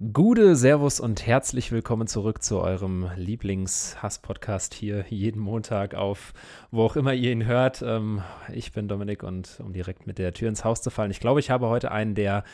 Gude, Servus und herzlich willkommen zurück zu eurem Lieblings-Hass-Podcast hier jeden Montag auf, wo auch immer ihr ihn hört. Ähm, ich bin Dominik und um direkt mit der Tür ins Haus zu fallen, ich glaube, ich habe heute einen der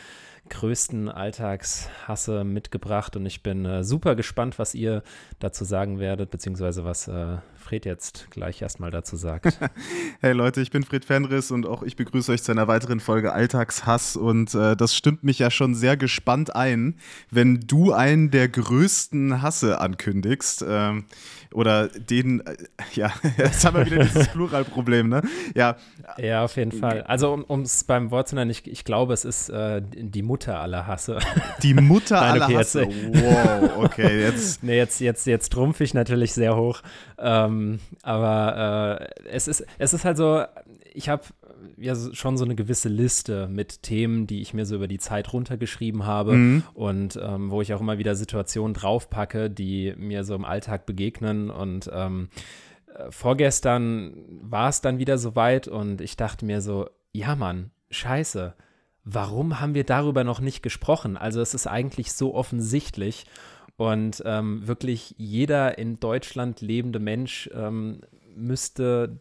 größten Alltagshasse mitgebracht und ich bin äh, super gespannt, was ihr dazu sagen werdet, beziehungsweise was äh, Fred jetzt gleich erstmal dazu sagt. hey Leute, ich bin Fred Fenris und auch ich begrüße euch zu einer weiteren Folge Alltagshass und äh, das stimmt mich ja schon sehr gespannt ein, wenn du einen der größten Hasse ankündigst ähm, oder den, äh, ja, jetzt haben wir wieder dieses Pluralproblem, ne? Ja. Ja, auf jeden Fall. Also um es beim Wort zu nennen, ich, ich glaube, es ist äh, die Mutter aller Hasse. Die Mutter Nein, aller okay, Hasse? Jetzt, wow, okay, jetzt. nee, jetzt, jetzt, jetzt trumpfe ich natürlich sehr hoch. Ähm, aber äh, es, ist, es ist halt so, ich habe ja schon so eine gewisse Liste mit Themen, die ich mir so über die Zeit runtergeschrieben habe mhm. und ähm, wo ich auch immer wieder Situationen draufpacke, die mir so im Alltag begegnen. Und ähm, äh, vorgestern war es dann wieder soweit und ich dachte mir so, ja Mann, scheiße. Warum haben wir darüber noch nicht gesprochen? Also es ist eigentlich so offensichtlich und ähm, wirklich jeder in Deutschland lebende Mensch ähm, müsste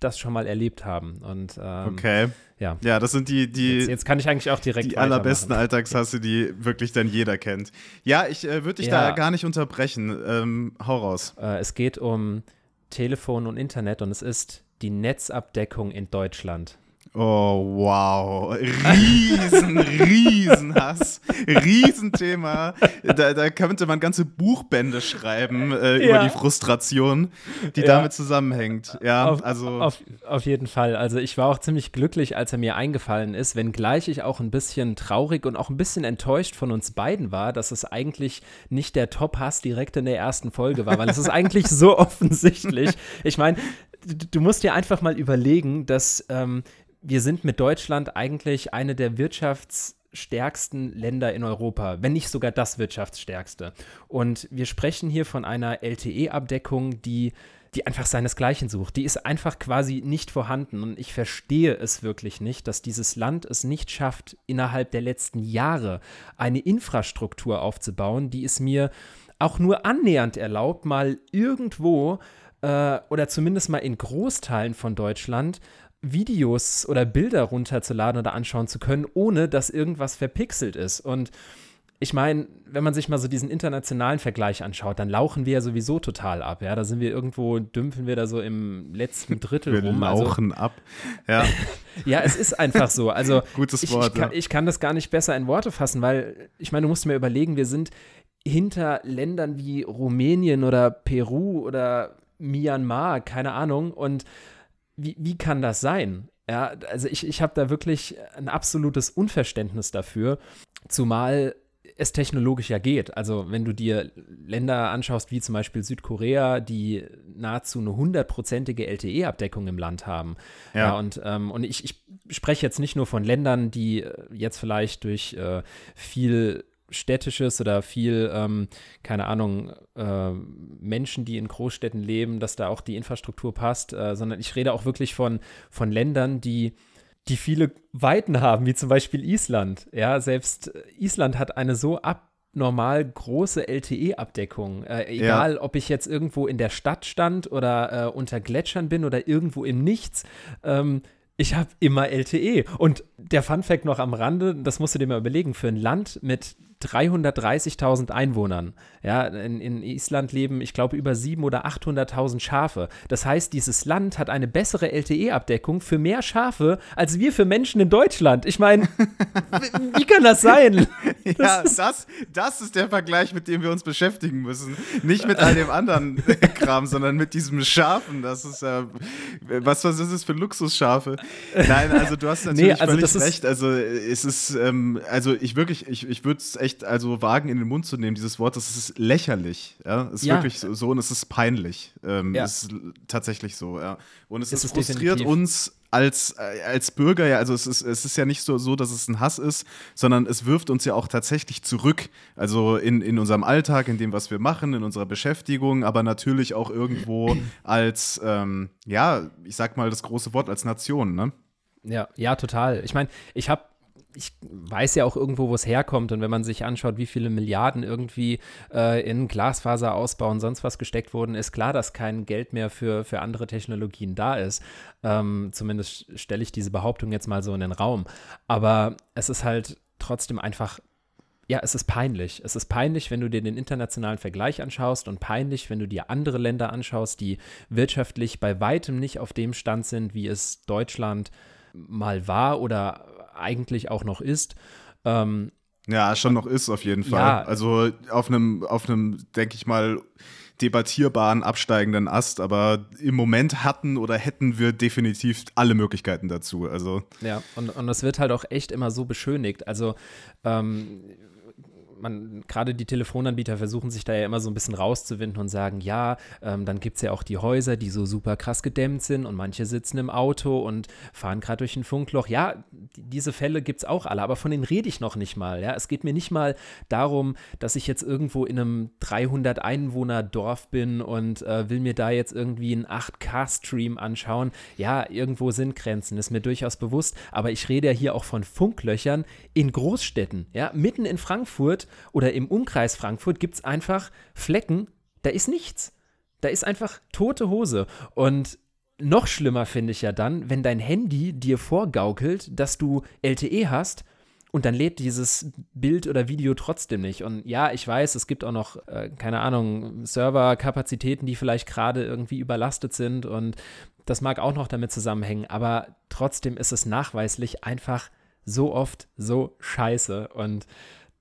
das schon mal erlebt haben. Und, ähm, okay. Ja. ja, das sind die, die jetzt, jetzt kann ich eigentlich auch direkt die allerbesten Alltagshasse, die wirklich dann jeder kennt. Ja, ich äh, würde dich ja. da gar nicht unterbrechen. Ähm, hau raus. Äh, es geht um Telefon und Internet und es ist die Netzabdeckung in Deutschland. Oh, wow. Riesen, Riesenhass. Riesenthema. Da, da könnte man ganze Buchbände schreiben äh, ja. über die Frustration, die ja. damit zusammenhängt. Ja, auf, also. Auf, auf jeden Fall. Also, ich war auch ziemlich glücklich, als er mir eingefallen ist, wenngleich ich auch ein bisschen traurig und auch ein bisschen enttäuscht von uns beiden war, dass es eigentlich nicht der Top-Hass direkt in der ersten Folge war, weil es ist eigentlich so offensichtlich. Ich meine, du musst dir einfach mal überlegen, dass ähm, wir sind mit Deutschland eigentlich eine der wirtschaftsstärksten Länder in Europa, wenn nicht sogar das wirtschaftsstärkste. Und wir sprechen hier von einer LTE-Abdeckung, die die einfach seinesgleichen sucht. Die ist einfach quasi nicht vorhanden. Und ich verstehe es wirklich nicht, dass dieses Land es nicht schafft, innerhalb der letzten Jahre eine Infrastruktur aufzubauen, die es mir auch nur annähernd erlaubt, mal irgendwo äh, oder zumindest mal in Großteilen von Deutschland Videos oder Bilder runterzuladen oder anschauen zu können, ohne dass irgendwas verpixelt ist. Und ich meine, wenn man sich mal so diesen internationalen Vergleich anschaut, dann lauchen wir ja sowieso total ab. Ja, da sind wir irgendwo, dümpeln wir da so im letzten Drittel wir rum. Wir also lauchen also, ab. Ja. ja, es ist einfach so. Also Gutes ich, Wort. Ich kann, ich kann das gar nicht besser in Worte fassen, weil ich meine, du musst mir überlegen, wir sind hinter Ländern wie Rumänien oder Peru oder Myanmar, keine Ahnung. Und wie, wie kann das sein? Ja, also ich, ich habe da wirklich ein absolutes Unverständnis dafür, zumal es technologisch ja geht. Also wenn du dir Länder anschaust, wie zum Beispiel Südkorea, die nahezu eine hundertprozentige LTE-Abdeckung im Land haben. Ja, ja und, ähm, und ich, ich spreche jetzt nicht nur von Ländern, die jetzt vielleicht durch äh, viel städtisches oder viel, ähm, keine Ahnung, äh, Menschen, die in Großstädten leben, dass da auch die Infrastruktur passt, äh, sondern ich rede auch wirklich von, von Ländern, die die viele Weiten haben, wie zum Beispiel Island. Ja, selbst Island hat eine so abnormal große LTE-Abdeckung. Äh, egal, ja. ob ich jetzt irgendwo in der Stadt stand oder äh, unter Gletschern bin oder irgendwo im Nichts. Ähm, ich habe immer LTE. Und der Fun Fact noch am Rande, das musst du dir mal überlegen, für ein Land mit 330.000 Einwohnern. Ja, in, in, Island leben, ich glaube, über 700.000 oder 800.000 Schafe. Das heißt, dieses Land hat eine bessere LTE-Abdeckung für mehr Schafe als wir für Menschen in Deutschland. Ich meine, wie kann das sein? ja, das, das ist der Vergleich, mit dem wir uns beschäftigen müssen. Nicht mit all dem anderen Kram, sondern mit diesem Schafen. Das ist äh, was, was ist es für Luxusschafe? Nein, also du hast natürlich nee, also völlig recht. Also es ist, ähm, also ich wirklich, ich, ich würde es echt echt also wagen, in den Mund zu nehmen, dieses Wort. Das ist lächerlich. Ja, es ist ja. wirklich so und es ist peinlich. Ähm, ja. Es ist tatsächlich so, ja. Und es, es ist frustriert definitiv. uns als, äh, als Bürger ja, also es ist, es ist ja nicht so, so, dass es ein Hass ist, sondern es wirft uns ja auch tatsächlich zurück. Also in, in unserem Alltag, in dem, was wir machen, in unserer Beschäftigung, aber natürlich auch irgendwo als, ähm, ja, ich sag mal das große Wort, als Nation, ne? Ja, ja, total. Ich meine, ich habe ich weiß ja auch irgendwo, wo es herkommt. Und wenn man sich anschaut, wie viele Milliarden irgendwie äh, in Glasfaserausbau und sonst was gesteckt wurden, ist klar, dass kein Geld mehr für, für andere Technologien da ist. Ähm, zumindest stelle ich diese Behauptung jetzt mal so in den Raum. Aber es ist halt trotzdem einfach ja, es ist peinlich. Es ist peinlich, wenn du dir den internationalen Vergleich anschaust und peinlich, wenn du dir andere Länder anschaust, die wirtschaftlich bei weitem nicht auf dem Stand sind, wie es Deutschland mal war oder eigentlich auch noch ist. Ähm, ja, schon noch ist auf jeden Fall. Ja, also auf einem, auf einem, denke ich mal, debattierbaren absteigenden Ast, aber im Moment hatten oder hätten wir definitiv alle Möglichkeiten dazu. Also ja, und, und das wird halt auch echt immer so beschönigt. Also ähm, man, gerade die Telefonanbieter versuchen sich da ja immer so ein bisschen rauszuwinden und sagen, ja, ähm, dann gibt es ja auch die Häuser, die so super krass gedämmt sind und manche sitzen im Auto und fahren gerade durch ein Funkloch. Ja, diese Fälle gibt es auch alle, aber von denen rede ich noch nicht mal. Ja? Es geht mir nicht mal darum, dass ich jetzt irgendwo in einem 300 Einwohner Dorf bin und äh, will mir da jetzt irgendwie einen 8K-Stream anschauen. Ja, irgendwo sind Grenzen, ist mir durchaus bewusst, aber ich rede ja hier auch von Funklöchern in Großstädten. Ja, mitten in Frankfurt oder im Umkreis Frankfurt gibt es einfach Flecken, da ist nichts. Da ist einfach tote Hose. Und noch schlimmer finde ich ja dann, wenn dein Handy dir vorgaukelt, dass du LTE hast und dann lädt dieses Bild oder Video trotzdem nicht. Und ja, ich weiß, es gibt auch noch, äh, keine Ahnung, Serverkapazitäten, die vielleicht gerade irgendwie überlastet sind und das mag auch noch damit zusammenhängen, aber trotzdem ist es nachweislich einfach so oft so scheiße und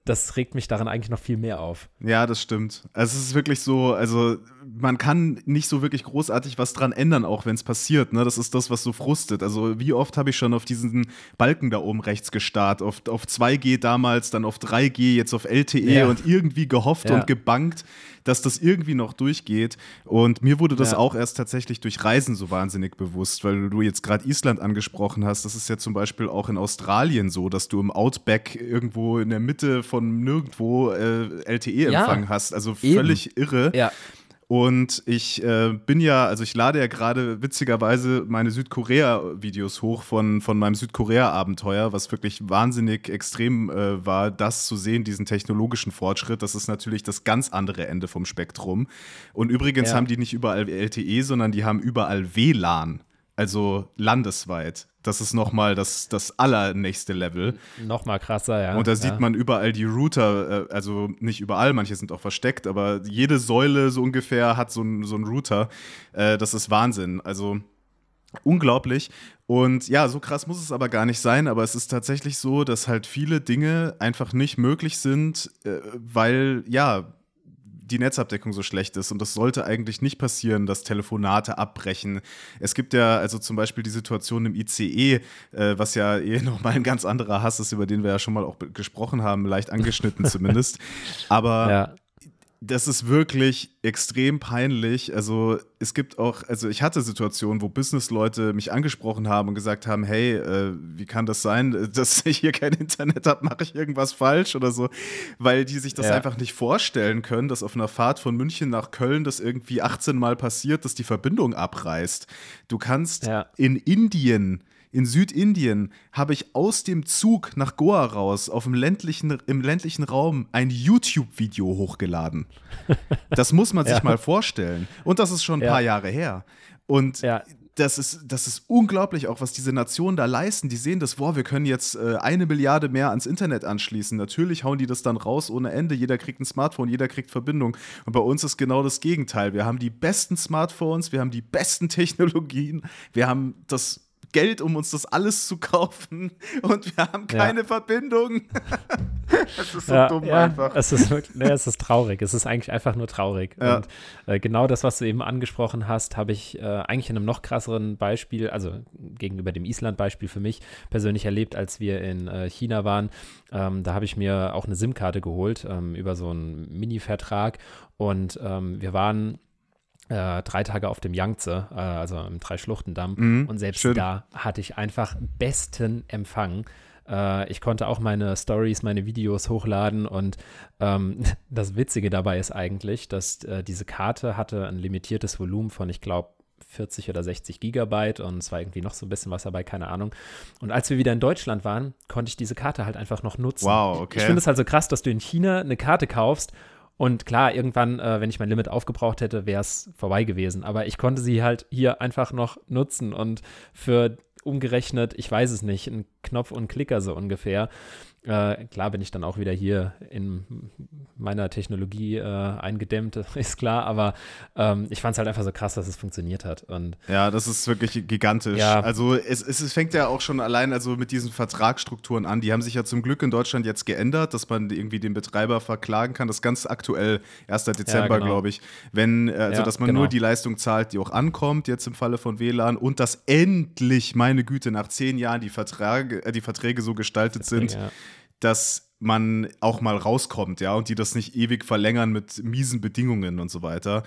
das regt mich daran eigentlich noch viel mehr auf. Ja, das stimmt. Also es ist wirklich so, also man kann nicht so wirklich großartig was dran ändern, auch wenn es passiert. Ne? Das ist das, was so frustet. Also wie oft habe ich schon auf diesen Balken da oben rechts gestarrt, auf, auf 2G damals, dann auf 3G, jetzt auf LTE ja. und irgendwie gehofft ja. und gebankt, dass das irgendwie noch durchgeht. Und mir wurde das ja. auch erst tatsächlich durch Reisen so wahnsinnig bewusst, weil du jetzt gerade Island angesprochen hast. Das ist ja zum Beispiel auch in Australien so, dass du im Outback irgendwo in der Mitte von nirgendwo äh, LTE-Empfang hast. Also völlig Eben. irre. Ja. Und ich äh, bin ja, also ich lade ja gerade witzigerweise meine Südkorea-Videos hoch von, von meinem Südkorea-Abenteuer, was wirklich wahnsinnig extrem äh, war, das zu sehen, diesen technologischen Fortschritt. Das ist natürlich das ganz andere Ende vom Spektrum. Und übrigens ja. haben die nicht überall LTE, sondern die haben überall WLAN, also landesweit. Das ist nochmal das, das allernächste Level. Nochmal krasser, ja. Und da sieht ja. man überall die Router, äh, also nicht überall, manche sind auch versteckt, aber jede Säule so ungefähr hat so einen so Router. Äh, das ist Wahnsinn. Also unglaublich. Und ja, so krass muss es aber gar nicht sein, aber es ist tatsächlich so, dass halt viele Dinge einfach nicht möglich sind, äh, weil ja, die Netzabdeckung so schlecht ist. Und das sollte eigentlich nicht passieren, dass Telefonate abbrechen. Es gibt ja also zum Beispiel die Situation im ICE, äh, was ja eh nochmal ein ganz anderer Hass ist, über den wir ja schon mal auch gesprochen haben, leicht angeschnitten zumindest. Aber ja das ist wirklich extrem peinlich. Also es gibt auch, also ich hatte Situationen, wo Businessleute mich angesprochen haben und gesagt haben, hey, äh, wie kann das sein, dass ich hier kein Internet habe, mache ich irgendwas falsch oder so, weil die sich das ja. einfach nicht vorstellen können, dass auf einer Fahrt von München nach Köln das irgendwie 18 Mal passiert, dass die Verbindung abreißt. Du kannst ja. in Indien in Südindien habe ich aus dem Zug nach Goa raus auf dem ländlichen, im ländlichen Raum ein YouTube-Video hochgeladen. Das muss man sich ja. mal vorstellen. Und das ist schon ein ja. paar Jahre her. Und ja. das, ist, das ist unglaublich auch, was diese Nationen da leisten. Die sehen das, boah, wir können jetzt äh, eine Milliarde mehr ans Internet anschließen. Natürlich hauen die das dann raus ohne Ende. Jeder kriegt ein Smartphone, jeder kriegt Verbindung. Und bei uns ist genau das Gegenteil. Wir haben die besten Smartphones, wir haben die besten Technologien, wir haben das Geld, um uns das alles zu kaufen und wir haben keine ja. Verbindung. das ist so ja, dumm ja, einfach. Es ist, wirklich, nee, es ist traurig. Es ist eigentlich einfach nur traurig. Und äh, genau das, was du eben angesprochen hast, habe ich äh, eigentlich in einem noch krasseren Beispiel, also gegenüber dem Island-Beispiel für mich persönlich erlebt, als wir in äh, China waren. Ähm, da habe ich mir auch eine SIM-Karte geholt ähm, über so einen Mini-Vertrag und ähm, wir waren äh, drei Tage auf dem Yangtze, äh, also im Dreischluchtendamm. Mhm, und selbst schön. da hatte ich einfach besten Empfang. Äh, ich konnte auch meine Stories, meine Videos hochladen und ähm, das Witzige dabei ist eigentlich, dass äh, diese Karte hatte ein limitiertes Volumen von, ich glaube, 40 oder 60 Gigabyte und es war irgendwie noch so ein bisschen was dabei, keine Ahnung. Und als wir wieder in Deutschland waren, konnte ich diese Karte halt einfach noch nutzen. Wow, okay. Ich finde es halt so krass, dass du in China eine Karte kaufst und klar, irgendwann, äh, wenn ich mein Limit aufgebraucht hätte, wäre es vorbei gewesen. Aber ich konnte sie halt hier einfach noch nutzen und für umgerechnet, ich weiß es nicht, ein Knopf und Klicker so ungefähr, äh, klar bin ich dann auch wieder hier in meiner Technologie äh, eingedämmt, ist klar, aber ähm, ich fand es halt einfach so krass, dass es funktioniert hat. Und ja, das ist wirklich gigantisch. Ja. Also es, es, es, fängt ja auch schon allein also mit diesen Vertragsstrukturen an. Die haben sich ja zum Glück in Deutschland jetzt geändert, dass man irgendwie den Betreiber verklagen kann. Das ist ganz aktuell, 1. Dezember, ja, genau. glaube ich. Wenn, äh, also ja, dass man genau. nur die Leistung zahlt, die auch ankommt, jetzt im Falle von WLAN, und dass endlich, meine Güte, nach zehn Jahren die Verträge, äh, die Verträge so gestaltet Verträge, sind dass man auch mal rauskommt, ja, und die das nicht ewig verlängern mit miesen Bedingungen und so weiter.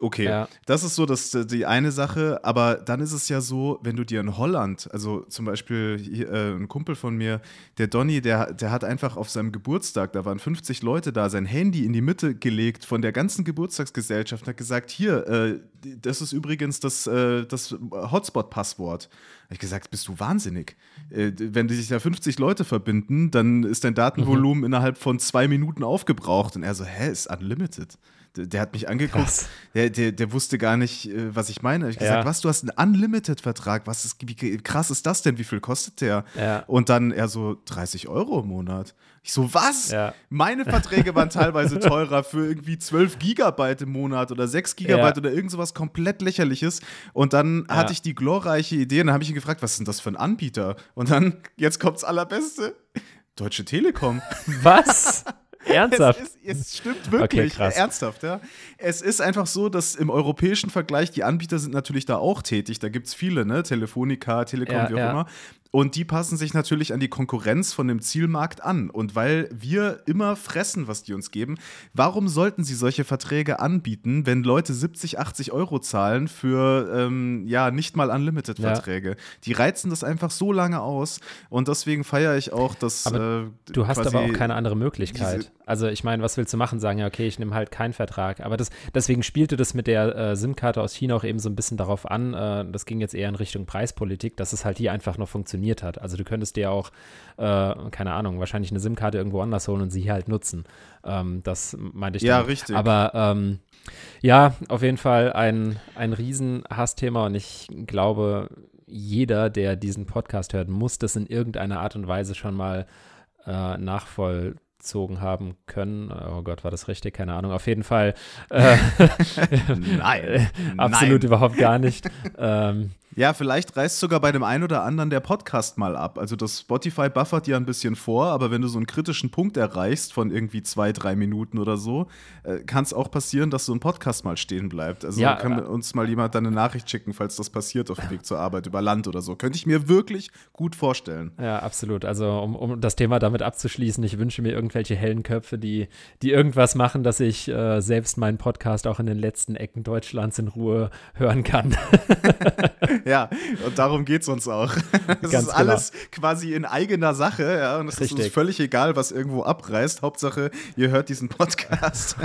Okay, ja. das ist so das, die eine Sache, aber dann ist es ja so, wenn du dir in Holland, also zum Beispiel hier, äh, ein Kumpel von mir, der Donny, der, der hat einfach auf seinem Geburtstag, da waren 50 Leute da, sein Handy in die Mitte gelegt von der ganzen Geburtstagsgesellschaft und hat gesagt, hier, äh, das ist übrigens das, äh, das Hotspot-Passwort. Habe ich gesagt, bist du wahnsinnig? Äh, wenn sich da 50 Leute verbinden, dann ist dein Datenvolumen mhm. innerhalb von zwei Minuten aufgebraucht. Und er so, hä, ist unlimited. Der, hat mich angeguckt, der, der, der, wusste gar nicht, äh, was ich meine. Ich habe gesagt, ja. was, du hast einen Unlimited-Vertrag, was ist, wie krass ist das denn? Wie viel kostet der? Ja. Und dann er so 30 Euro im Monat. Ich so, was? Ja. Meine Verträge waren teilweise teurer für irgendwie 12 Gigabyte im Monat oder 6 Gigabyte ja. oder irgend sowas komplett lächerliches. Und dann ja. hatte ich die glorreiche Idee und dann habe ich ihn gefragt, was ist denn das für ein Anbieter? Und dann, jetzt kommt's allerbeste. Deutsche Telekom. Was? Ernsthaft? Es, ist, es stimmt wirklich. Okay, ernsthaft, ja. Es ist einfach so, dass im europäischen Vergleich die Anbieter sind natürlich da auch tätig. Da gibt es viele, ne? Telefonica, Telekom, ja, wie auch ja. immer. Und die passen sich natürlich an die Konkurrenz von dem Zielmarkt an. Und weil wir immer fressen, was die uns geben, warum sollten sie solche Verträge anbieten, wenn Leute 70, 80 Euro zahlen für ähm, ja nicht mal Unlimited-Verträge? Ja. Die reizen das einfach so lange aus. Und deswegen feiere ich auch, dass. Äh, du hast aber auch keine andere Möglichkeit. Also ich meine, was willst du machen? Sagen, ja, okay, ich nehme halt keinen Vertrag. Aber das, deswegen spielte das mit der äh, SIM-Karte aus China auch eben so ein bisschen darauf an. Äh, das ging jetzt eher in Richtung Preispolitik, dass es halt hier einfach noch funktioniert funktioniert hat. Also du könntest dir auch, äh, keine Ahnung, wahrscheinlich eine SIM-Karte irgendwo anders holen und sie hier halt nutzen. Ähm, das meinte ich. Ja, dann. richtig. Aber ähm, ja, auf jeden Fall ein, ein Riesen-Hassthema und ich glaube, jeder, der diesen Podcast hört, muss das in irgendeiner Art und Weise schon mal äh, nachvollzogen haben können. Oh Gott, war das richtig? Keine Ahnung. Auf jeden Fall. Äh, nein. absolut nein. überhaupt gar nicht. ähm, ja, vielleicht reißt sogar bei dem einen oder anderen der Podcast mal ab. Also das Spotify buffert ja ein bisschen vor, aber wenn du so einen kritischen Punkt erreichst von irgendwie zwei, drei Minuten oder so, äh, kann es auch passieren, dass so ein Podcast mal stehen bleibt. Also ja, kann äh, uns mal jemand dann eine Nachricht schicken, falls das passiert auf dem Weg zur Arbeit über Land oder so. Könnte ich mir wirklich gut vorstellen. Ja, absolut. Also um, um das Thema damit abzuschließen, ich wünsche mir irgendwelche hellen Köpfe, die, die irgendwas machen, dass ich äh, selbst meinen Podcast auch in den letzten Ecken Deutschlands in Ruhe hören kann. Ja, und darum geht es uns auch. Es ist genau. alles quasi in eigener Sache, ja, und es ist uns völlig egal, was irgendwo abreißt. Hauptsache, ihr hört diesen Podcast.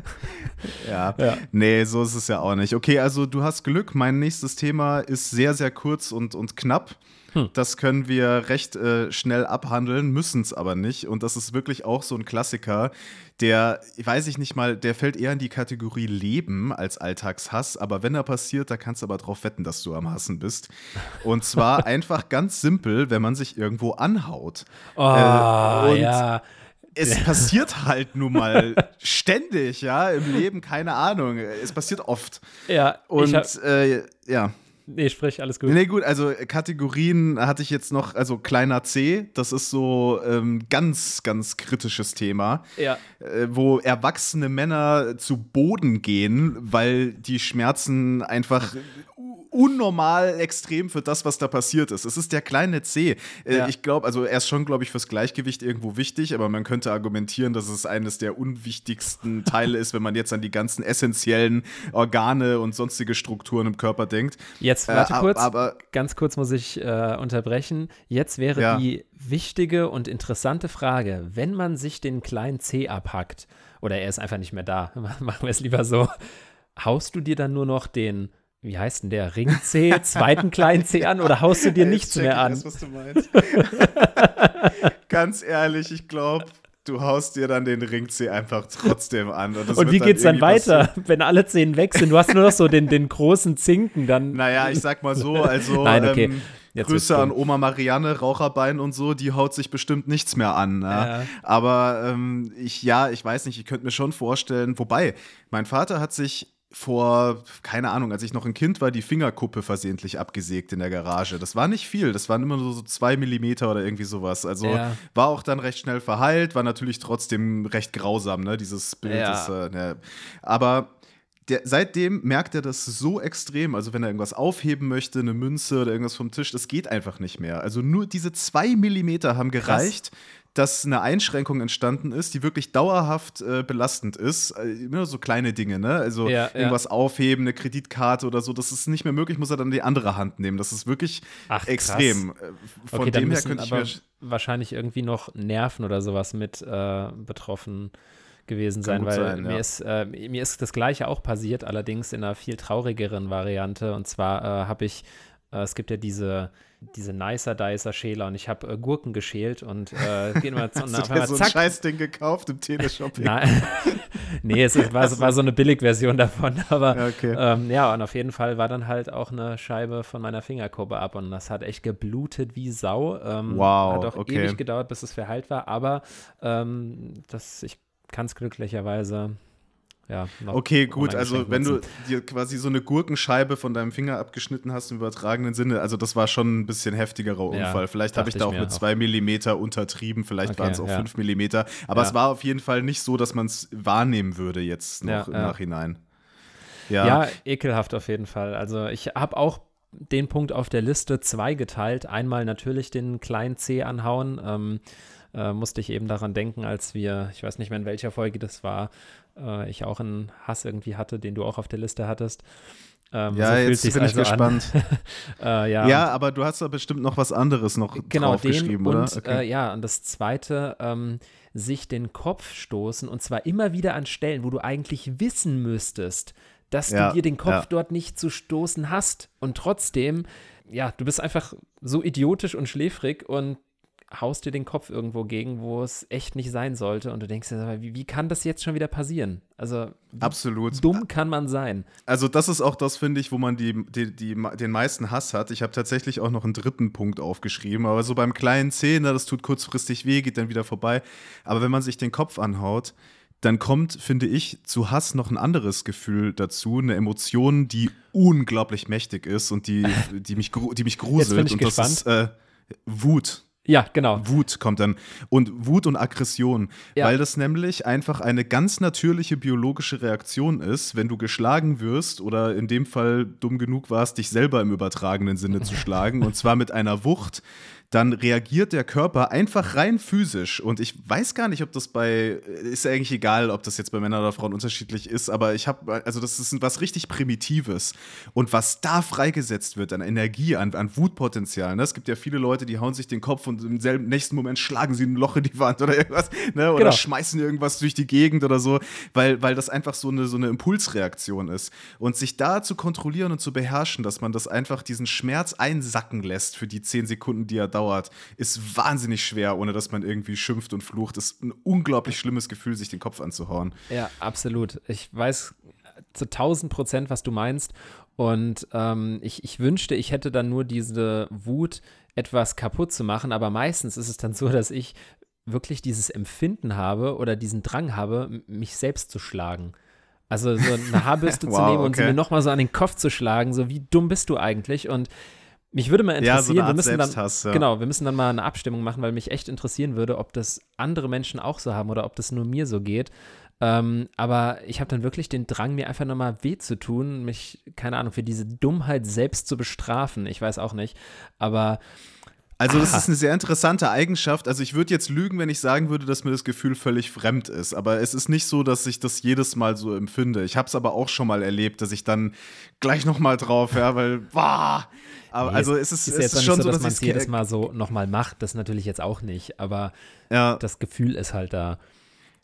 ja. ja, nee, so ist es ja auch nicht. Okay, also du hast Glück. Mein nächstes Thema ist sehr, sehr kurz und, und knapp. Hm. Das können wir recht äh, schnell abhandeln, müssen es aber nicht. Und das ist wirklich auch so ein Klassiker, der, weiß ich nicht mal, der fällt eher in die Kategorie Leben als Alltagshass. Aber wenn er passiert, da kannst du aber drauf wetten, dass du am Hassen bist. Und zwar einfach ganz simpel, wenn man sich irgendwo anhaut. Oh, äh, ja es passiert halt nun mal ständig, ja, im Leben, keine Ahnung. Es passiert oft. Ja. Und äh, ja. Nee, sprich, alles gut. Nee, gut, also Kategorien hatte ich jetzt noch, also kleiner C, das ist so ähm, ganz, ganz kritisches Thema. Ja. Äh, wo erwachsene Männer zu Boden gehen, weil die Schmerzen einfach unnormal extrem für das, was da passiert ist. Es ist der kleine C. Äh, ja. Ich glaube, also er ist schon, glaube ich, fürs Gleichgewicht irgendwo wichtig, aber man könnte argumentieren, dass es eines der unwichtigsten Teile ist, wenn man jetzt an die ganzen essentiellen Organe und sonstige Strukturen im Körper denkt. Jetzt warte äh, kurz, aber ganz kurz muss ich äh, unterbrechen. Jetzt wäre ja. die wichtige und interessante Frage, wenn man sich den kleinen C abhackt oder er ist einfach nicht mehr da, machen wir es lieber so, haust du dir dann nur noch den wie heißt denn der? Ring C, zweiten kleinen C an oder haust du dir nichts mehr an? Das, was du meinst. Ganz ehrlich, ich glaube, du haust dir dann den Ring C einfach trotzdem an. Und, und wie dann geht's dann weiter, passieren. wenn alle Zehen weg sind? Du hast nur noch so den, den großen Zinken dann. Naja, ich sag mal so, also Nein, okay. ähm, Jetzt Grüße an Oma Marianne, Raucherbein und so, die haut sich bestimmt nichts mehr an. Ne? Ja. Aber ähm, ich, ja, ich weiß nicht, ich könnte mir schon vorstellen, wobei, mein Vater hat sich vor, keine Ahnung, als ich noch ein Kind war, die Fingerkuppe versehentlich abgesägt in der Garage. Das war nicht viel, das waren immer nur so zwei Millimeter oder irgendwie sowas. Also ja. war auch dann recht schnell verheilt, war natürlich trotzdem recht grausam, ne, dieses Bild. Ja. Ist, äh, ne. Aber der, seitdem merkt er das so extrem. Also, wenn er irgendwas aufheben möchte, eine Münze oder irgendwas vom Tisch, das geht einfach nicht mehr. Also, nur diese zwei Millimeter haben gereicht, Krass dass eine Einschränkung entstanden ist, die wirklich dauerhaft äh, belastend ist. Äh, immer so kleine Dinge, ne? Also ja, irgendwas ja. aufheben, eine Kreditkarte oder so, das ist nicht mehr möglich, muss er dann die andere Hand nehmen. Das ist wirklich Ach, extrem. Krass. Äh, von okay, dem her könnte ich mir wahrscheinlich irgendwie noch Nerven oder sowas mit äh, betroffen gewesen sein, weil sein, mir, ja. ist, äh, mir ist das Gleiche auch passiert, allerdings in einer viel traurigeren Variante. Und zwar äh, habe ich, es gibt ja diese diese Nicer Dicer Schäler und ich habe äh, Gurken geschält und äh, gehen wir zu, Hast du dir so ein Scheißding gekauft im Teleshopping? Nein, nee, es war, war, so eine Billigversion davon, aber okay. ähm, ja, und auf jeden Fall war dann halt auch eine Scheibe von meiner Fingerkuppe ab und das hat echt geblutet wie Sau. Ähm, wow, Hat auch okay. ewig gedauert, bis es verheilt war, aber ähm, das, ich kann es glücklicherweise ja, okay, gut. Also, wenn du dir quasi so eine Gurkenscheibe von deinem Finger abgeschnitten hast im übertragenen Sinne, also das war schon ein bisschen heftigerer Unfall. Ja, vielleicht habe ich da auch mit zwei Millimeter untertrieben, vielleicht okay, waren es auch ja. fünf Millimeter. Aber ja. es war auf jeden Fall nicht so, dass man es wahrnehmen würde jetzt noch im Nachhinein. Ja. ja, ekelhaft auf jeden Fall. Also, ich habe auch den Punkt auf der Liste zwei geteilt. Einmal natürlich den kleinen C anhauen. Ähm, äh, musste ich eben daran denken, als wir, ich weiß nicht mehr in welcher Folge das war, äh, ich auch einen Hass irgendwie hatte, den du auch auf der Liste hattest. Ähm, ja, so jetzt bin also ich gespannt. äh, ja. ja, aber du hast da bestimmt noch was anderes noch genau, draufgeschrieben, oder? Und, okay. äh, ja, und das zweite, ähm, sich den Kopf stoßen und zwar immer wieder an Stellen, wo du eigentlich wissen müsstest, dass ja, du dir den Kopf ja. dort nicht zu stoßen hast. Und trotzdem, ja, du bist einfach so idiotisch und schläfrig und haust dir den Kopf irgendwo gegen, wo es echt nicht sein sollte. Und du denkst dir, wie, wie kann das jetzt schon wieder passieren? Also, absolut. Dumm kann man sein. Also, das ist auch das, finde ich, wo man die, die, die, den meisten Hass hat. Ich habe tatsächlich auch noch einen dritten Punkt aufgeschrieben. Aber so beim kleinen Zehner, das tut kurzfristig weh, geht dann wieder vorbei. Aber wenn man sich den Kopf anhaut, dann kommt, finde ich, zu Hass noch ein anderes Gefühl dazu, eine Emotion, die unglaublich mächtig ist und die, die, mich, die mich gruselt. Jetzt bin ich und gespannt. das ist äh, Wut. Ja, genau. Wut kommt dann. Und Wut und Aggression. Ja. Weil das nämlich einfach eine ganz natürliche biologische Reaktion ist, wenn du geschlagen wirst oder in dem Fall dumm genug warst, dich selber im übertragenen Sinne zu schlagen. und zwar mit einer Wucht, dann reagiert der Körper einfach rein physisch. Und ich weiß gar nicht, ob das bei, ist eigentlich egal, ob das jetzt bei Männern oder Frauen unterschiedlich ist, aber ich habe, also das ist was richtig Primitives. Und was da freigesetzt wird an Energie, an, an Wutpotenzial, ne? es gibt ja viele Leute, die hauen sich den Kopf und im selben nächsten Moment schlagen sie ein Loch in die Wand oder irgendwas, ne? oder genau. schmeißen irgendwas durch die Gegend oder so, weil, weil das einfach so eine, so eine Impulsreaktion ist. Und sich da zu kontrollieren und zu beherrschen, dass man das einfach diesen Schmerz einsacken lässt für die zehn Sekunden, die er dauert, dauert, ist wahnsinnig schwer, ohne dass man irgendwie schimpft und flucht. Ist ein unglaublich schlimmes Gefühl, sich den Kopf anzuhauen. Ja, absolut. Ich weiß zu 1000 Prozent, was du meinst. Und ähm, ich, ich wünschte, ich hätte dann nur diese Wut, etwas kaputt zu machen. Aber meistens ist es dann so, dass ich wirklich dieses Empfinden habe oder diesen Drang habe, mich selbst zu schlagen. Also so eine Haarbürste wow, zu nehmen und okay. sie mir nochmal so an den Kopf zu schlagen, so wie dumm bist du eigentlich? Und mich würde mal interessieren, ja, so wir müssen dann ja. genau, wir müssen dann mal eine Abstimmung machen, weil mich echt interessieren würde, ob das andere Menschen auch so haben oder ob das nur mir so geht. Ähm, aber ich habe dann wirklich den Drang, mir einfach nochmal weh zu tun, mich, keine Ahnung, für diese Dummheit selbst zu bestrafen. Ich weiß auch nicht. Aber also das Aha. ist eine sehr interessante Eigenschaft. Also ich würde jetzt lügen, wenn ich sagen würde, dass mir das Gefühl völlig fremd ist. Aber es ist nicht so, dass ich das jedes Mal so empfinde. Ich habe es aber auch schon mal erlebt, dass ich dann gleich noch mal drauf, ja, weil, boah. Aber nee, also es ist, ist, es ist schon so, dass, dass man es jedes Mal so noch mal macht. Das natürlich jetzt auch nicht. Aber ja. das Gefühl ist halt da.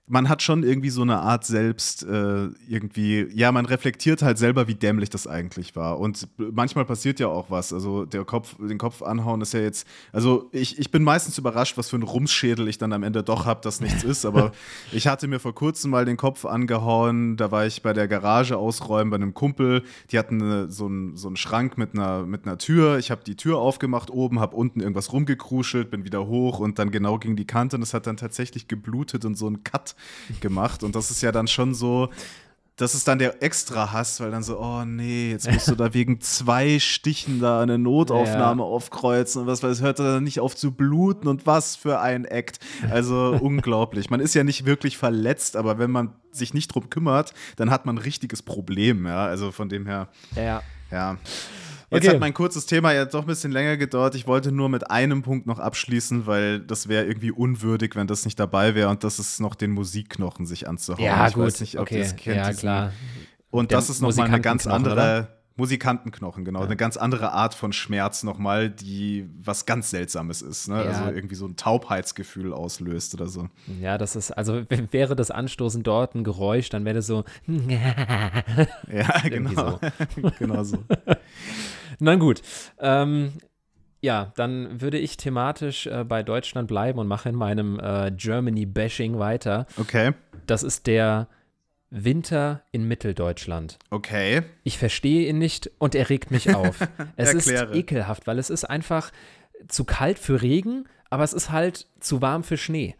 Man hat schon irgendwie so eine Art selbst äh, irgendwie, ja, man reflektiert halt selber, wie dämlich das eigentlich war. Und manchmal passiert ja auch was. Also der Kopf, den Kopf anhauen ist ja jetzt, also ich, ich bin meistens überrascht, was für ein Rumsschädel ich dann am Ende doch habe, das nichts ist. Aber ich hatte mir vor kurzem mal den Kopf angehauen, da war ich bei der Garage ausräumen bei einem Kumpel. Die hatten eine, so, einen, so einen Schrank mit einer, mit einer Tür. Ich habe die Tür aufgemacht oben, habe unten irgendwas rumgekruschelt, bin wieder hoch und dann genau gegen die Kante und es hat dann tatsächlich geblutet und so einen Cut gemacht. Und das ist ja dann schon so, das ist dann der extra Hass, weil dann so, oh nee, jetzt musst du da wegen zwei Stichen da eine Notaufnahme ja. aufkreuzen und was, weil es hört dann nicht auf zu bluten und was für ein Act. Also unglaublich. Man ist ja nicht wirklich verletzt, aber wenn man sich nicht drum kümmert, dann hat man ein richtiges Problem, ja. Also von dem her. Ja. Ja. Jetzt okay. hat mein kurzes Thema ja doch ein bisschen länger gedauert. Ich wollte nur mit einem Punkt noch abschließen, weil das wäre irgendwie unwürdig, wenn das nicht dabei wäre. Und das ist noch den Musikknochen sich anzuhauen. Ja, ich gut. weiß nicht, ob okay. ihr kennt. Ja, klar. Und Der das ist nochmal eine ganz andere. Oder? Musikantenknochen, genau. Ja. Eine ganz andere Art von Schmerz nochmal, die was ganz Seltsames ist. Ne? Ja. Also irgendwie so ein Taubheitsgefühl auslöst oder so. Ja, das ist, also wäre das Anstoßen dort ein Geräusch, dann wäre das so. ja, genau. So. genau so. Na gut. Ähm, ja, dann würde ich thematisch äh, bei Deutschland bleiben und mache in meinem äh, Germany-Bashing weiter. Okay. Das ist der Winter in Mitteldeutschland. Okay. Ich verstehe ihn nicht und er regt mich auf. es ist ekelhaft, weil es ist einfach zu kalt für Regen, aber es ist halt zu warm für Schnee.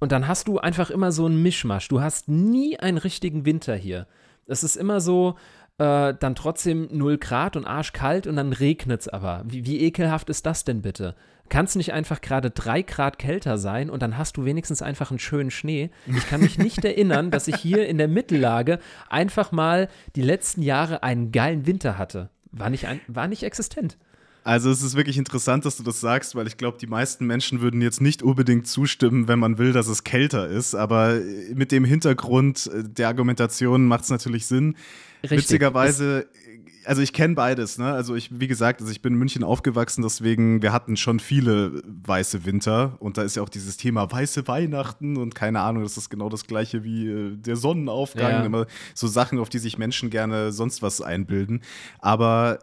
Und dann hast du einfach immer so einen Mischmasch. Du hast nie einen richtigen Winter hier. Es ist immer so, äh, dann trotzdem 0 Grad und arschkalt und dann regnet es aber. Wie, wie ekelhaft ist das denn bitte? Kann es nicht einfach gerade 3 Grad kälter sein und dann hast du wenigstens einfach einen schönen Schnee? Ich kann mich nicht erinnern, dass ich hier in der Mittellage einfach mal die letzten Jahre einen geilen Winter hatte. War nicht, ein, war nicht existent. Also es ist wirklich interessant, dass du das sagst, weil ich glaube, die meisten Menschen würden jetzt nicht unbedingt zustimmen, wenn man will, dass es kälter ist. Aber mit dem Hintergrund der Argumentation macht es natürlich Sinn. Richtig. Witzigerweise, also ich kenne beides, ne? Also ich, wie gesagt, also ich bin in München aufgewachsen, deswegen, wir hatten schon viele weiße Winter und da ist ja auch dieses Thema weiße Weihnachten und keine Ahnung, das ist genau das gleiche wie äh, der Sonnenaufgang, ja. immer so Sachen, auf die sich Menschen gerne sonst was einbilden. Aber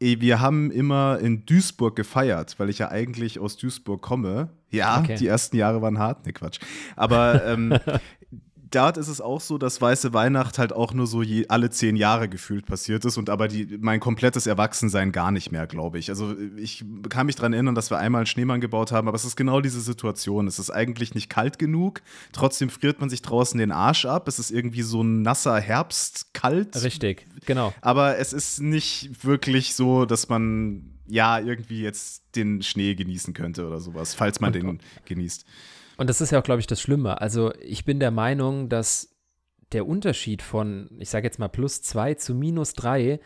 eh, wir haben immer in Duisburg gefeiert, weil ich ja eigentlich aus Duisburg komme. Ja, okay. die ersten Jahre waren hart, ne Quatsch. Aber ähm, dort ist es auch so, dass Weiße Weihnacht halt auch nur so je, alle zehn Jahre gefühlt passiert ist und aber die, mein komplettes Erwachsensein gar nicht mehr, glaube ich. Also ich kann mich daran erinnern, dass wir einmal einen Schneemann gebaut haben, aber es ist genau diese Situation. Es ist eigentlich nicht kalt genug, trotzdem friert man sich draußen den Arsch ab. Es ist irgendwie so ein nasser Herbst, kalt. Richtig, genau. Aber es ist nicht wirklich so, dass man ja irgendwie jetzt den Schnee genießen könnte oder sowas, falls man und, den genießt. Und das ist ja auch, glaube ich, das Schlimme. Also ich bin der Meinung, dass der Unterschied von, ich sage jetzt mal, plus zwei zu minus drei,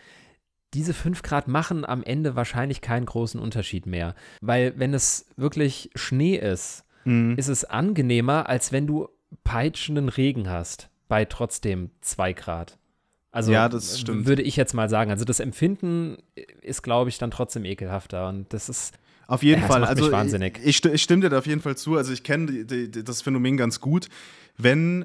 diese fünf Grad machen am Ende wahrscheinlich keinen großen Unterschied mehr. Weil wenn es wirklich Schnee ist, mhm. ist es angenehmer, als wenn du peitschenden Regen hast, bei trotzdem zwei Grad. Also ja, das stimmt. würde ich jetzt mal sagen. Also das Empfinden ist, glaube ich, dann trotzdem ekelhafter. Und das ist, auf jeden ja, Fall. also wahnsinnig. Ich, ich, stimme dir da auf jeden Fall zu. Also ich kenne das Phänomen ganz gut. Wenn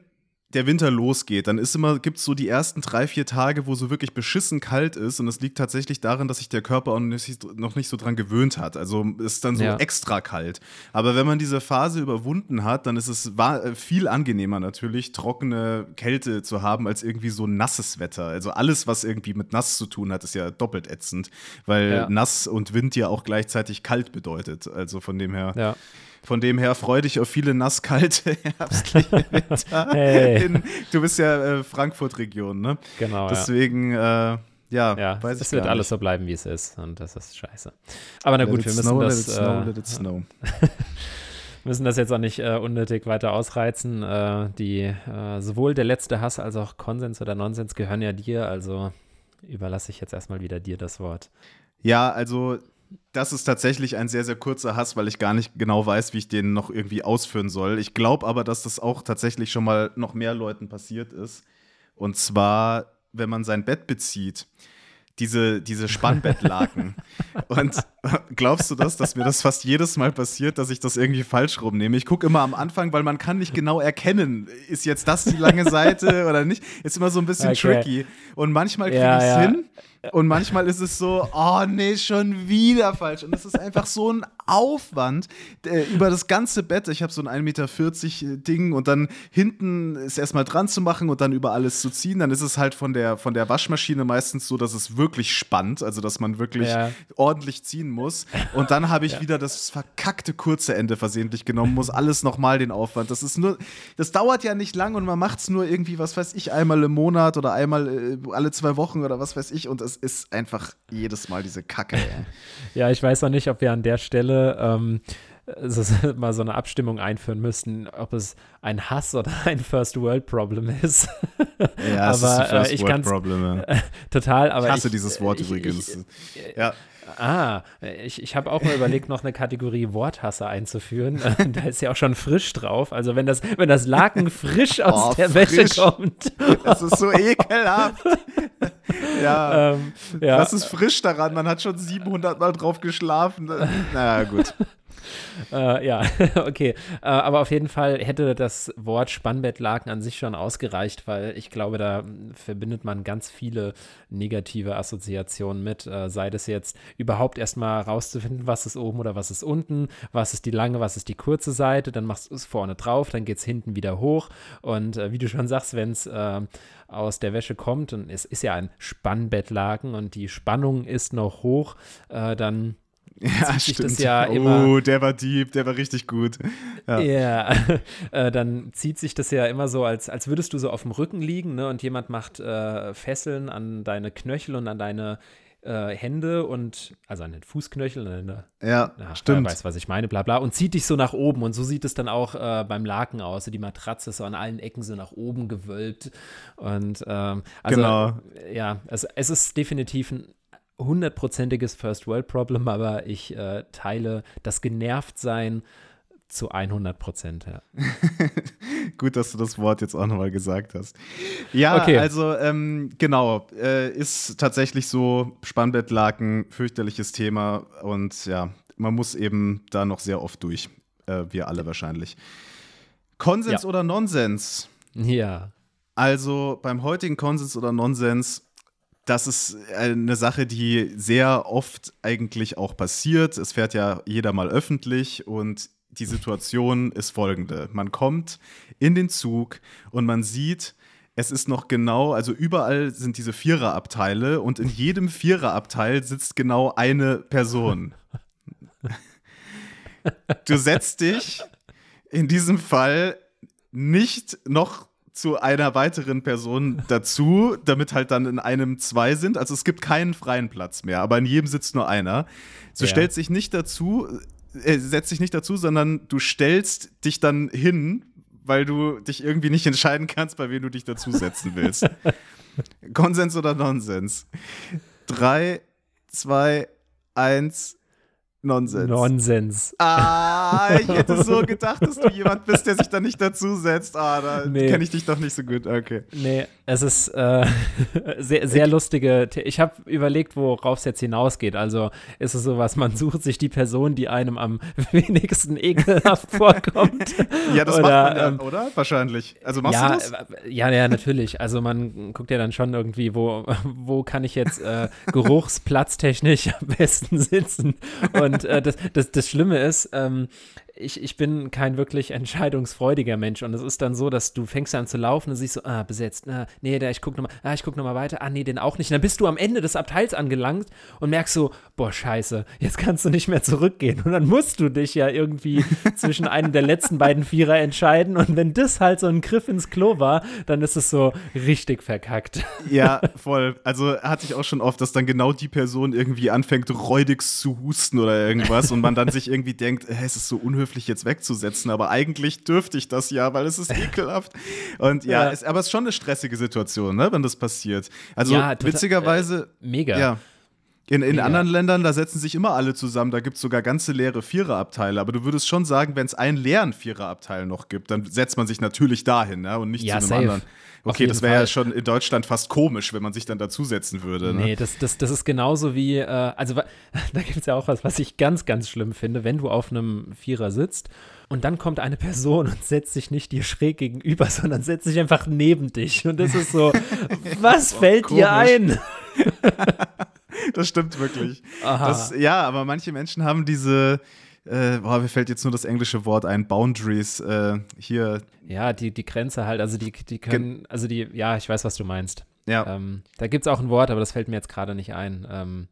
der Winter losgeht, dann ist immer, gibt es so die ersten drei, vier Tage, wo so wirklich beschissen kalt ist. Und das liegt tatsächlich daran, dass sich der Körper auch noch nicht so dran gewöhnt hat. Also ist dann so ja. extra kalt. Aber wenn man diese Phase überwunden hat, dann ist es äh, viel angenehmer natürlich, trockene Kälte zu haben, als irgendwie so nasses Wetter. Also alles, was irgendwie mit nass zu tun hat, ist ja doppelt ätzend, weil ja. nass und Wind ja auch gleichzeitig kalt bedeutet. Also von dem her. Ja. Von dem her freu dich auf viele nasskalte herbstliche Winter. Hey. In, du bist ja äh, Frankfurt-Region, ne? Genau. Deswegen, ja. Äh, ja, ja weiß es wird alles so bleiben, wie es ist. Und das ist scheiße. Aber na gut, wir müssen snow, das. Let it snow, äh, let it snow. müssen das jetzt auch nicht äh, unnötig weiter ausreizen. Äh, die, äh, sowohl der letzte Hass als auch Konsens oder Nonsens gehören ja dir, also überlasse ich jetzt erstmal wieder dir das Wort. Ja, also das ist tatsächlich ein sehr, sehr kurzer Hass, weil ich gar nicht genau weiß, wie ich den noch irgendwie ausführen soll. Ich glaube aber, dass das auch tatsächlich schon mal noch mehr Leuten passiert ist. Und zwar, wenn man sein Bett bezieht, diese, diese Spannbettlaken. und glaubst du das, dass mir das fast jedes Mal passiert, dass ich das irgendwie falsch rumnehme? Ich gucke immer am Anfang, weil man kann nicht genau erkennen, ist jetzt das die lange Seite oder nicht. Ist immer so ein bisschen okay. tricky. Und manchmal kriege ja, ich es ja. hin und manchmal ist es so, oh nee, schon wieder falsch. Und es ist einfach so ein Aufwand äh, über das ganze Bett. Ich habe so ein 1,40 Meter äh, Ding und dann hinten ist erstmal dran zu machen und dann über alles zu ziehen. Dann ist es halt von der, von der Waschmaschine meistens so, dass es wirklich spannt, also dass man wirklich ja. ordentlich ziehen muss. Und dann habe ich ja. wieder das verkackte kurze Ende versehentlich genommen, muss alles nochmal den Aufwand. Das ist nur, das dauert ja nicht lang und man macht es nur irgendwie, was weiß ich, einmal im Monat oder einmal äh, alle zwei Wochen oder was weiß ich. Und es ist einfach jedes Mal diese Kacke. ja, ich weiß noch nicht, ob wir an der Stelle ähm, mal so eine Abstimmung einführen müssten, ob es ein Hass oder ein First World Problem ist. Ja, es aber, ist ein First äh, World Problem. Ja. total, aber ich hasse ich, dieses Wort ich, übrigens. Ich, ja. Ah, ich, ich habe auch mal überlegt, noch eine Kategorie Worthasse einzuführen. da ist ja auch schon frisch drauf. Also wenn das, wenn das Laken frisch aus oh, der frisch. Wäsche kommt. Das ist so ekelhaft. ja. Ähm, ja. Was ist frisch daran? Man hat schon 700 Mal drauf geschlafen. Naja, gut. Äh, ja, okay. Äh, aber auf jeden Fall hätte das Wort Spannbettlaken an sich schon ausgereicht, weil ich glaube, da verbindet man ganz viele negative Assoziationen mit. Äh, sei das jetzt überhaupt erstmal rauszufinden, was ist oben oder was ist unten, was ist die lange, was ist die kurze Seite, dann machst du es vorne drauf, dann geht es hinten wieder hoch. Und äh, wie du schon sagst, wenn es äh, aus der Wäsche kommt und es ist ja ein Spannbettlaken und die Spannung ist noch hoch, äh, dann ja, zieht stimmt. sich das ja immer. Oh, der war deep, der war richtig gut. Ja, ja. äh, dann zieht sich das ja immer so, als, als würdest du so auf dem Rücken liegen ne, und jemand macht äh, Fesseln an deine Knöchel und an deine äh, Hände und, also an den Fußknöchel, an deine, ja, na, stimmt. weiß, was ich meine, bla bla, und zieht dich so nach oben und so sieht es dann auch äh, beim Laken aus. Die Matratze ist so an allen Ecken so nach oben gewölbt und ähm, also, genau. ja, es, es ist definitiv ein hundertprozentiges First World Problem, aber ich äh, teile das Genervtsein zu 100 Prozent. Ja. Gut, dass du das Wort jetzt auch nochmal gesagt hast. Ja, okay. also ähm, genau, äh, ist tatsächlich so, Spannbettlaken, fürchterliches Thema und ja, man muss eben da noch sehr oft durch. Äh, wir alle wahrscheinlich. Konsens ja. oder Nonsens? Ja. Also beim heutigen Konsens oder Nonsens das ist eine Sache, die sehr oft eigentlich auch passiert. Es fährt ja jeder mal öffentlich und die Situation ist folgende. Man kommt in den Zug und man sieht, es ist noch genau, also überall sind diese Viererabteile und in jedem Viererabteil sitzt genau eine Person. Du setzt dich in diesem Fall nicht noch zu einer weiteren Person dazu, damit halt dann in einem zwei sind. Also es gibt keinen freien Platz mehr, aber in jedem sitzt nur einer. So ja. stellt sich nicht dazu, äh, setzt sich nicht dazu, sondern du stellst dich dann hin, weil du dich irgendwie nicht entscheiden kannst, bei wem du dich dazusetzen willst. Konsens oder Nonsens? Drei, zwei, eins. Nonsens. Nonsens. Ah, ich hätte so gedacht, dass du jemand bist, der sich da nicht dazusetzt. Ah, da nee. kenne ich dich doch nicht so gut. Okay. Nee, es ist äh, sehr, sehr lustige. Ich habe überlegt, worauf es jetzt hinausgeht. Also ist es sowas, man sucht sich die Person, die einem am wenigsten ekelhaft vorkommt. ja, das oder, macht man ja, ähm, oder? Wahrscheinlich. Also machst ja, du das? Äh, ja, ja, natürlich. Also man guckt ja dann schon irgendwie, wo, wo kann ich jetzt äh, geruchsplatztechnisch am besten sitzen. Und und äh, das, das, das Schlimme ist, ähm, ich, ich bin kein wirklich entscheidungsfreudiger Mensch und es ist dann so, dass du fängst an zu laufen und siehst so, ah, besetzt, ah, nee, der, ich guck nochmal, ah, ich guck nochmal weiter, ah, nee, den auch nicht. Und dann bist du am Ende des Abteils angelangt und merkst so, boah, scheiße, jetzt kannst du nicht mehr zurückgehen. Und dann musst du dich ja irgendwie zwischen einem der letzten beiden Vierer entscheiden und wenn das halt so ein Griff ins Klo war, dann ist es so richtig verkackt. Ja, voll. Also hatte ich auch schon oft, dass dann genau die Person irgendwie anfängt, räudigst zu husten oder irgendwas und man dann sich irgendwie denkt, hey, es ist so unhöflich unhöflich jetzt wegzusetzen, aber eigentlich dürfte ich das ja, weil es ist ekelhaft. Und ja, ja. Es, aber es ist schon eine stressige Situation, ne, wenn das passiert. Also ja, total, witzigerweise. Äh, mega. Ja. In, in anderen Ländern, da setzen sich immer alle zusammen, da gibt es sogar ganze leere Viererabteile. Aber du würdest schon sagen, wenn es einen leeren Viererabteil noch gibt, dann setzt man sich natürlich dahin ne? und nicht ja, zu einem safe. anderen. Okay, das wäre ja schon in Deutschland fast komisch, wenn man sich dann dazusetzen würde. Ne? Nee, das, das, das ist genauso wie, äh, also da gibt es ja auch was, was ich ganz, ganz schlimm finde, wenn du auf einem Vierer sitzt und dann kommt eine Person und setzt sich nicht dir schräg gegenüber, sondern setzt sich einfach neben dich. Und das ist so, was fällt dir ein? das stimmt wirklich. Das, ja, aber manche Menschen haben diese, äh, boah, mir fällt jetzt nur das englische Wort ein, Boundaries, äh, hier. Ja, die, die Grenze halt, also die, die können, also die, ja, ich weiß, was du meinst. Ja. Ähm, da gibt es auch ein Wort, aber das fällt mir jetzt gerade nicht ein. Ähm,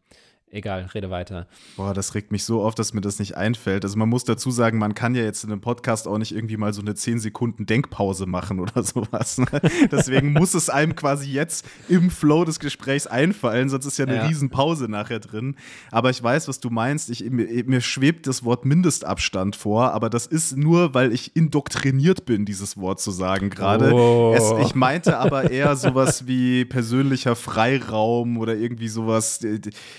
Egal, rede weiter. Boah, das regt mich so auf, dass mir das nicht einfällt. Also man muss dazu sagen, man kann ja jetzt in einem Podcast auch nicht irgendwie mal so eine 10 Sekunden Denkpause machen oder sowas. Ne? Deswegen muss es einem quasi jetzt im Flow des Gesprächs einfallen, sonst ist ja eine ja. Riesenpause nachher drin. Aber ich weiß, was du meinst. Ich, mir, mir schwebt das Wort Mindestabstand vor, aber das ist nur, weil ich indoktriniert bin, dieses Wort zu sagen gerade. Oh. Ich meinte aber eher sowas wie persönlicher Freiraum oder irgendwie sowas.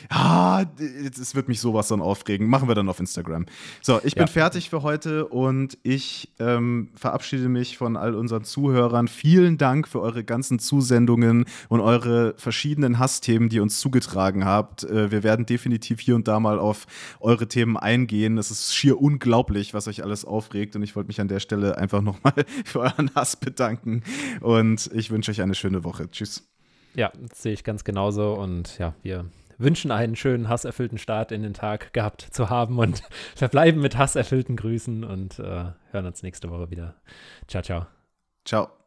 Ah, es wird mich sowas dann aufregen. Machen wir dann auf Instagram. So, ich bin ja. fertig für heute und ich ähm, verabschiede mich von all unseren Zuhörern. Vielen Dank für eure ganzen Zusendungen und eure verschiedenen Hassthemen, die ihr uns zugetragen habt. Äh, wir werden definitiv hier und da mal auf eure Themen eingehen. Es ist schier unglaublich, was euch alles aufregt und ich wollte mich an der Stelle einfach nochmal für euren Hass bedanken und ich wünsche euch eine schöne Woche. Tschüss. Ja, das sehe ich ganz genauso und ja, wir wünschen einen schönen hasserfüllten Start in den Tag gehabt zu haben und verbleiben mit hasserfüllten Grüßen und äh, hören uns nächste Woche wieder. Ciao, ciao. Ciao.